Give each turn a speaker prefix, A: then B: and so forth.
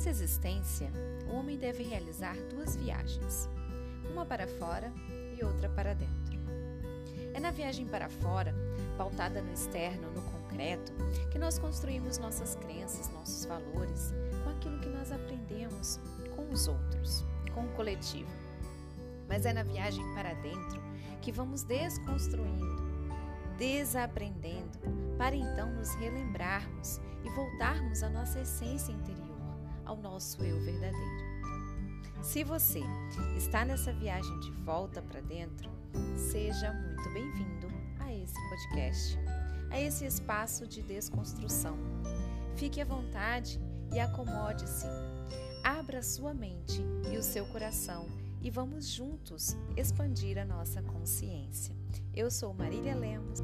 A: Nessa existência, o homem deve realizar duas viagens, uma para fora e outra para dentro. É na viagem para fora, pautada no externo, no concreto, que nós construímos nossas crenças, nossos valores, com aquilo que nós aprendemos com os outros, com o coletivo. Mas é na viagem para dentro que vamos desconstruindo, desaprendendo, para então nos relembrarmos e voltarmos à nossa essência interior, ao nosso eu verdadeiro. Se você está nessa viagem de volta para dentro, seja muito bem-vindo a esse podcast, a esse espaço de desconstrução. Fique à vontade e acomode-se. Abra sua mente e o seu coração e vamos juntos expandir a nossa consciência. Eu sou Marília Lemos.